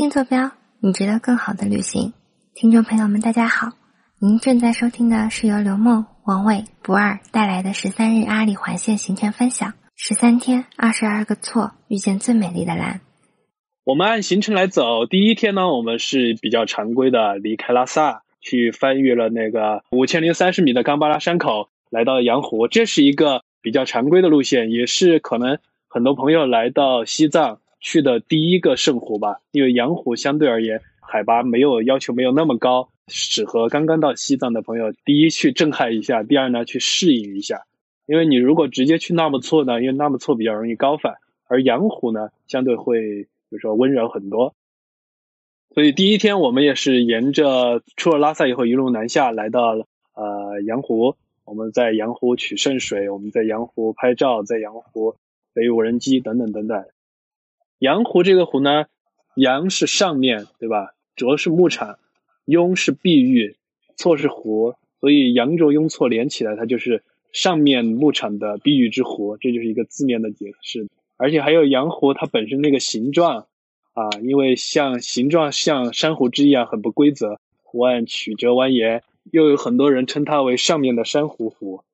新坐标，你值得更好的旅行。听众朋友们，大家好，您正在收听的是由刘梦、王伟、不二带来的十三日阿里环线行程分享。十三天，二十二个错，遇见最美丽的蓝。我们按行程来走，第一天呢，我们是比较常规的，离开拉萨，去翻越了那个五千零三十米的冈巴拉山口，来到羊湖。这是一个比较常规的路线，也是可能很多朋友来到西藏去的第一个圣湖吧。因为羊湖相对而言海拔没有要求没有那么高，适合刚刚到西藏的朋友，第一去震撼一下，第二呢去适应一下。因为你如果直接去纳木错呢，因为纳木错比较容易高反，而羊湖呢相对会，比如说温柔很多。所以第一天我们也是沿着出了拉萨以后一路南下来到了呃羊湖，我们在羊湖取圣水，我们在羊湖拍照，在羊湖飞无人机等等等等。羊湖这个湖呢，羊是上面对吧？卓是牧场，雍是碧玉，错是湖，所以羊卓雍错连起来，它就是。上面牧场的碧玉之湖，这就是一个字面的解释。而且还有羊湖，它本身那个形状啊，因为像形状像珊瑚枝一样很不规则，湖岸曲折蜿蜒，又有很多人称它为上面的珊瑚湖。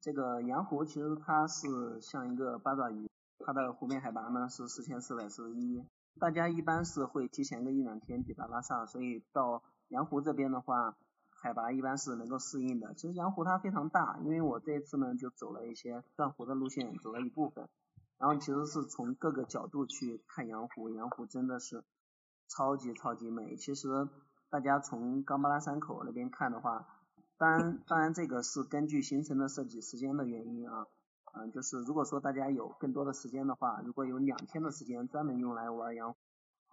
这个羊湖其实它是像一个八爪鱼，它的湖面海拔呢是四千四百四十一。大家一般是会提前个一两天抵达拉萨，所以到羊湖这边的话。海拔一般是能够适应的。其实羊湖它非常大，因为我这次呢就走了一些断湖的路线，走了一部分，然后其实是从各个角度去看羊湖，羊湖真的是超级超级美。其实大家从冈巴拉山口那边看的话，当然当然这个是根据行程的设计时间的原因啊，嗯，就是如果说大家有更多的时间的话，如果有两天的时间专门用来玩羊，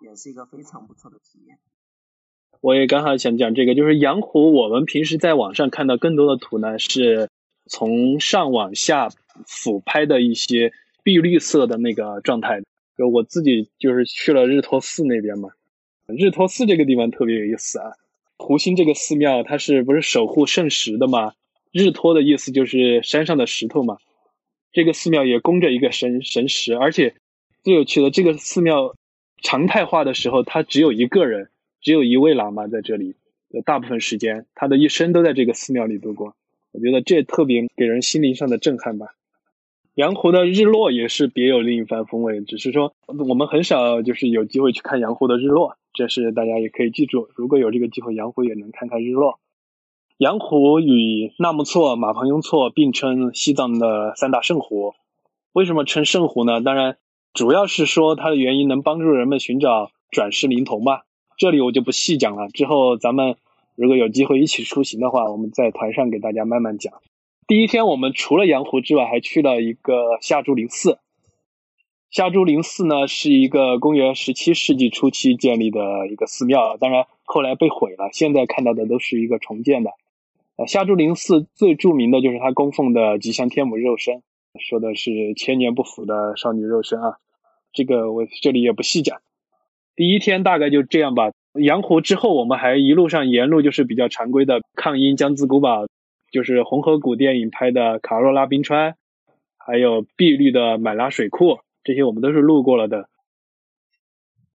也是一个非常不错的体验。我也刚好想讲这个，就是羊湖。我们平时在网上看到更多的图呢，是从上往下俯拍的一些碧绿色的那个状态。就我自己就是去了日托寺那边嘛，日托寺这个地方特别有意思啊。湖心这个寺庙，它是不是守护圣石的嘛？日托的意思就是山上的石头嘛。这个寺庙也供着一个神神石，而且最有趣的，这个寺庙常态化的时候，它只有一个人。只有一位喇嘛在这里，大部分时间他的一生都在这个寺庙里度过。我觉得这特别给人心灵上的震撼吧。羊湖的日落也是别有另一番风味，只是说我们很少就是有机会去看羊湖的日落，这是大家也可以记住，如果有这个机会，羊湖也能看看日落。羊湖与纳木错、马旁雍错并称西藏的三大圣湖。为什么称圣湖呢？当然，主要是说它的原因能帮助人们寻找转世灵童吧。这里我就不细讲了，之后咱们如果有机会一起出行的话，我们在团上给大家慢慢讲。第一天我们除了羊湖之外，还去了一个夏珠林寺。夏珠林寺呢是一个公元十七世纪初期建立的一个寺庙，当然后来被毁了，现在看到的都是一个重建的。呃，夏竹林寺最著名的就是它供奉的吉祥天母肉身，说的是千年不腐的少女肉身啊，这个我这里也不细讲。第一天大概就这样吧。羊湖之后，我们还一路上沿路就是比较常规的抗英江孜古堡，就是红河谷电影拍的卡若拉冰川，还有碧绿的买拉水库，这些我们都是路过了的。